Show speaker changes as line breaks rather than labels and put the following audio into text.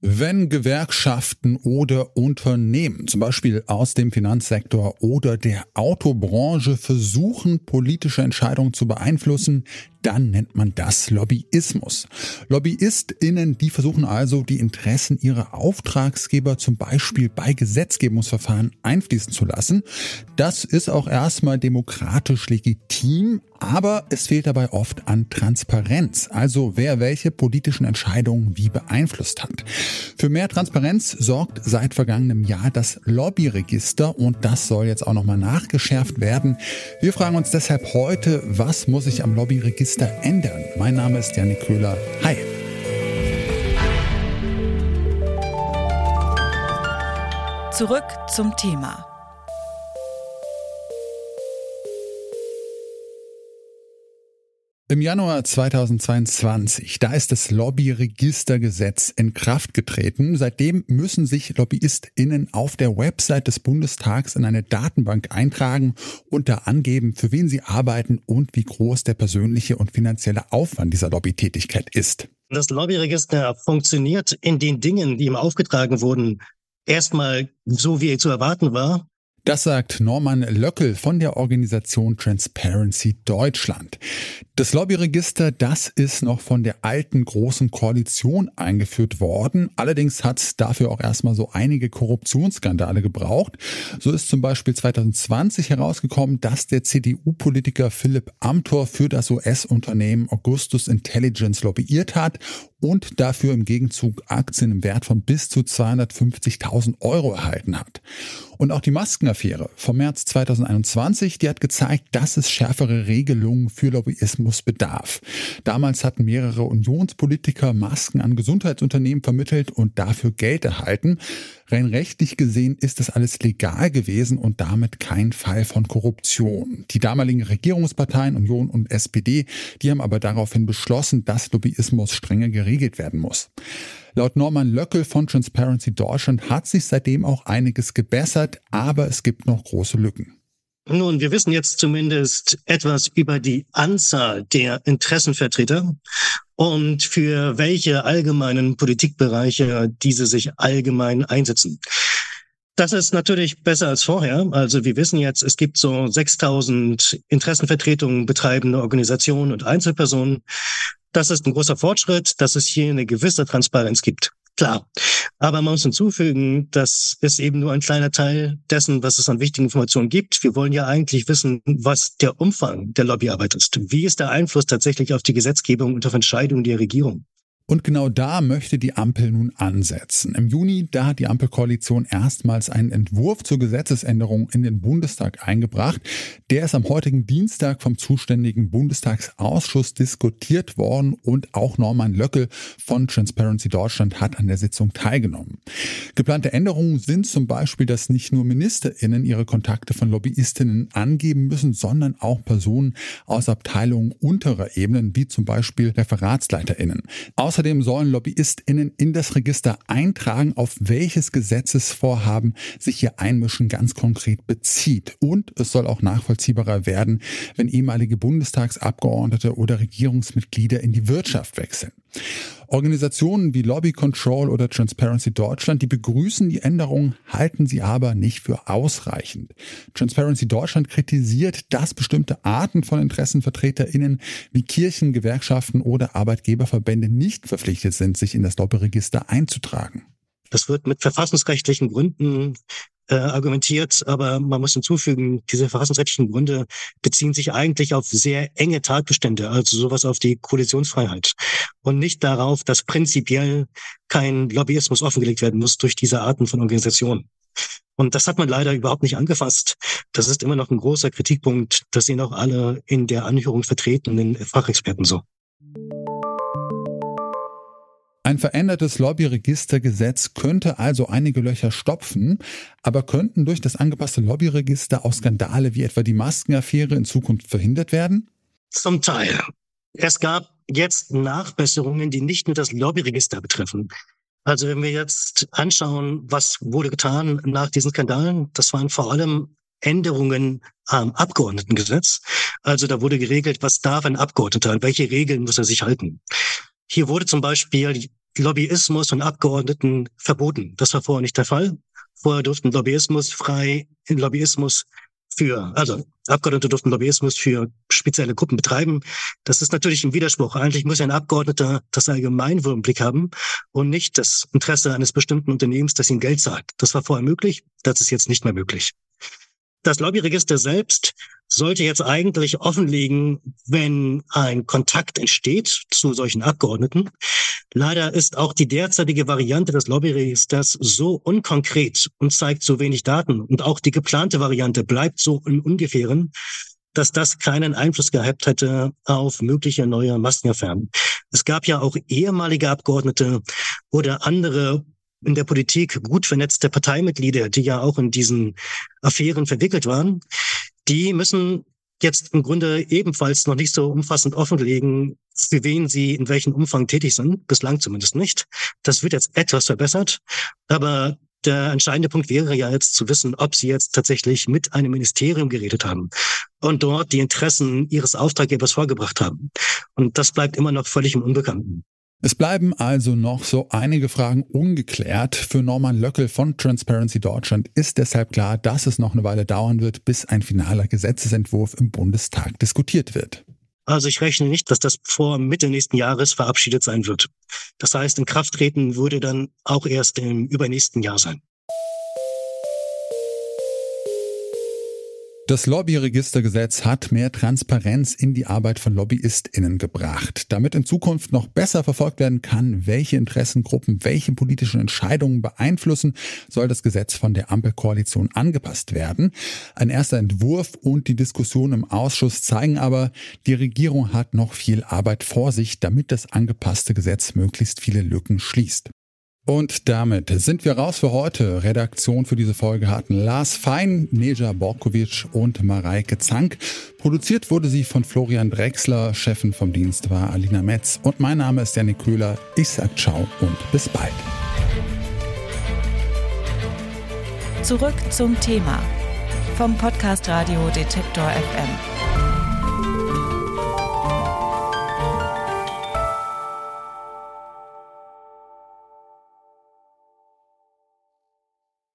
Wenn Gewerkschaften oder Unternehmen, zum Beispiel aus dem Finanzsektor oder der Autobranche, versuchen, politische Entscheidungen zu beeinflussen, dann nennt man das Lobbyismus. LobbyistInnen, die versuchen also, die Interessen ihrer Auftragsgeber zum Beispiel bei Gesetzgebungsverfahren einfließen zu lassen. Das ist auch erstmal demokratisch legitim, aber es fehlt dabei oft an Transparenz, also wer welche politischen Entscheidungen wie beeinflusst hat. Für mehr Transparenz sorgt seit vergangenem Jahr das Lobbyregister und das soll jetzt auch nochmal nachgeschärft werden. Wir fragen uns deshalb heute, was muss sich am Lobbyregister Register ändern? Mein Name ist Janik Köhler. Hi.
Zurück zum Thema.
Im Januar 2022, da ist das Lobbyregistergesetz in Kraft getreten. Seitdem müssen sich LobbyistInnen auf der Website des Bundestags in eine Datenbank eintragen und da angeben, für wen sie arbeiten und wie groß der persönliche und finanzielle Aufwand dieser Lobbytätigkeit ist.
Das Lobbyregister funktioniert in den Dingen, die ihm aufgetragen wurden, erstmal so, wie er zu erwarten war.
Das sagt Norman Löckel von der Organisation Transparency Deutschland. Das Lobbyregister, das ist noch von der alten großen Koalition eingeführt worden. Allerdings hat es dafür auch erstmal so einige Korruptionsskandale gebraucht. So ist zum Beispiel 2020 herausgekommen, dass der CDU-Politiker Philipp Amthor für das US-Unternehmen Augustus Intelligence lobbyiert hat und dafür im Gegenzug Aktien im Wert von bis zu 250.000 Euro erhalten hat. Und auch die Maskenaffäre vom März 2021, die hat gezeigt, dass es schärfere Regelungen für Lobbyismus bedarf. Damals hatten mehrere Unionspolitiker Masken an Gesundheitsunternehmen vermittelt und dafür Geld erhalten. Rein rechtlich gesehen ist das alles legal gewesen und damit kein Fall von Korruption. Die damaligen Regierungsparteien Union und SPD, die haben aber daraufhin beschlossen, dass Lobbyismus strenger geregelt werden muss. Laut Norman Löckel von Transparency Deutschland hat sich seitdem auch einiges gebessert, aber es gibt noch große Lücken.
Nun, wir wissen jetzt zumindest etwas über die Anzahl der Interessenvertreter und für welche allgemeinen Politikbereiche diese sich allgemein einsetzen. Das ist natürlich besser als vorher. Also wir wissen jetzt, es gibt so 6000 Interessenvertretungen betreibende Organisationen und Einzelpersonen. Das ist ein großer Fortschritt, dass es hier eine gewisse Transparenz gibt. Klar. Aber man muss hinzufügen, das ist eben nur ein kleiner Teil dessen, was es an wichtigen Informationen gibt. Wir wollen ja eigentlich wissen, was der Umfang der Lobbyarbeit ist. Wie ist der Einfluss tatsächlich auf die Gesetzgebung und auf Entscheidungen der Regierung?
Und genau da möchte die Ampel nun ansetzen. Im Juni, da hat die Ampelkoalition erstmals einen Entwurf zur Gesetzesänderung in den Bundestag eingebracht. Der ist am heutigen Dienstag vom zuständigen Bundestagsausschuss diskutiert worden und auch Norman Löckel von Transparency Deutschland hat an der Sitzung teilgenommen. Geplante Änderungen sind zum Beispiel, dass nicht nur MinisterInnen ihre Kontakte von LobbyistInnen angeben müssen, sondern auch Personen aus Abteilungen unterer Ebenen, wie zum Beispiel ReferatsleiterInnen. Außerdem Außerdem sollen LobbyistInnen in das Register eintragen, auf welches Gesetzesvorhaben sich ihr Einmischen ganz konkret bezieht. Und es soll auch nachvollziehbarer werden, wenn ehemalige Bundestagsabgeordnete oder Regierungsmitglieder in die Wirtschaft wechseln. Organisationen wie Lobby Control oder Transparency Deutschland, die begrüßen die Änderungen, halten sie aber nicht für ausreichend. Transparency Deutschland kritisiert, dass bestimmte Arten von Interessenvertreterinnen wie Kirchen, Gewerkschaften oder Arbeitgeberverbände nicht verpflichtet sind, sich in das Lobbyregister einzutragen.
Das wird mit verfassungsrechtlichen Gründen äh, argumentiert, aber man muss hinzufügen, diese verfassungsrechtlichen Gründe beziehen sich eigentlich auf sehr enge Tatbestände, also sowas auf die Koalitionsfreiheit und nicht darauf, dass prinzipiell kein Lobbyismus offengelegt werden muss durch diese Arten von Organisationen. Und das hat man leider überhaupt nicht angefasst. Das ist immer noch ein großer Kritikpunkt. Das sehen auch alle in der Anhörung vertretenen Fachexperten so.
Ein verändertes Lobbyregistergesetz könnte also einige Löcher stopfen, aber könnten durch das angepasste Lobbyregister auch Skandale wie etwa die Maskenaffäre in Zukunft verhindert werden?
Zum Teil. Es gab jetzt Nachbesserungen, die nicht nur das Lobbyregister betreffen. Also wenn wir jetzt anschauen, was wurde getan nach diesen Skandalen, das waren vor allem Änderungen am Abgeordnetengesetz. Also da wurde geregelt, was darf ein Abgeordneter, an welche Regeln muss er sich halten. Hier wurde zum Beispiel Lobbyismus von Abgeordneten verboten. Das war vorher nicht der Fall. Vorher durften Lobbyismus frei, Lobbyismus für, also Abgeordnete durften Lobbyismus für spezielle Gruppen betreiben. Das ist natürlich ein Widerspruch. Eigentlich muss ein Abgeordneter das Allgemeinwohl im Blick haben und nicht das Interesse eines bestimmten Unternehmens, das ihm Geld zahlt. Das war vorher möglich, das ist jetzt nicht mehr möglich. Das Lobbyregister selbst sollte jetzt eigentlich offenlegen, wenn ein Kontakt entsteht zu solchen Abgeordneten. Leider ist auch die derzeitige Variante des Lobbyregisters so unkonkret und zeigt so wenig Daten. Und auch die geplante Variante bleibt so im Ungefähren, dass das keinen Einfluss gehabt hätte auf mögliche neue Maskenaffären. Es gab ja auch ehemalige Abgeordnete oder andere in der Politik gut vernetzte Parteimitglieder, die ja auch in diesen Affären verwickelt waren, die müssen jetzt im Grunde ebenfalls noch nicht so umfassend offenlegen, für wen sie in welchem Umfang tätig sind, bislang zumindest nicht. Das wird jetzt etwas verbessert, aber der entscheidende Punkt wäre ja jetzt zu wissen, ob sie jetzt tatsächlich mit einem Ministerium geredet haben und dort die Interessen ihres Auftraggebers vorgebracht haben. Und das bleibt immer noch völlig im Unbekannten.
Es bleiben also noch so einige Fragen ungeklärt. Für Norman Löckel von Transparency Deutschland ist deshalb klar, dass es noch eine Weile dauern wird, bis ein finaler Gesetzesentwurf im Bundestag diskutiert wird.
Also ich rechne nicht, dass das vor Mitte nächsten Jahres verabschiedet sein wird. Das heißt, in Kraft treten würde dann auch erst im übernächsten Jahr sein.
Das Lobbyregistergesetz hat mehr Transparenz in die Arbeit von LobbyistInnen gebracht. Damit in Zukunft noch besser verfolgt werden kann, welche Interessengruppen welche politischen Entscheidungen beeinflussen, soll das Gesetz von der Ampelkoalition angepasst werden. Ein erster Entwurf und die Diskussion im Ausschuss zeigen aber, die Regierung hat noch viel Arbeit vor sich, damit das angepasste Gesetz möglichst viele Lücken schließt. Und damit sind wir raus für heute. Redaktion für diese Folge hatten Lars Fein, Neja Borkovic und Mareike Zank. Produziert wurde sie von Florian Drexler, Chefin vom Dienst war Alina Metz und mein Name ist Janik Köhler. Ich sag ciao und bis bald.
Zurück zum Thema vom Podcast Radio Detektor FM.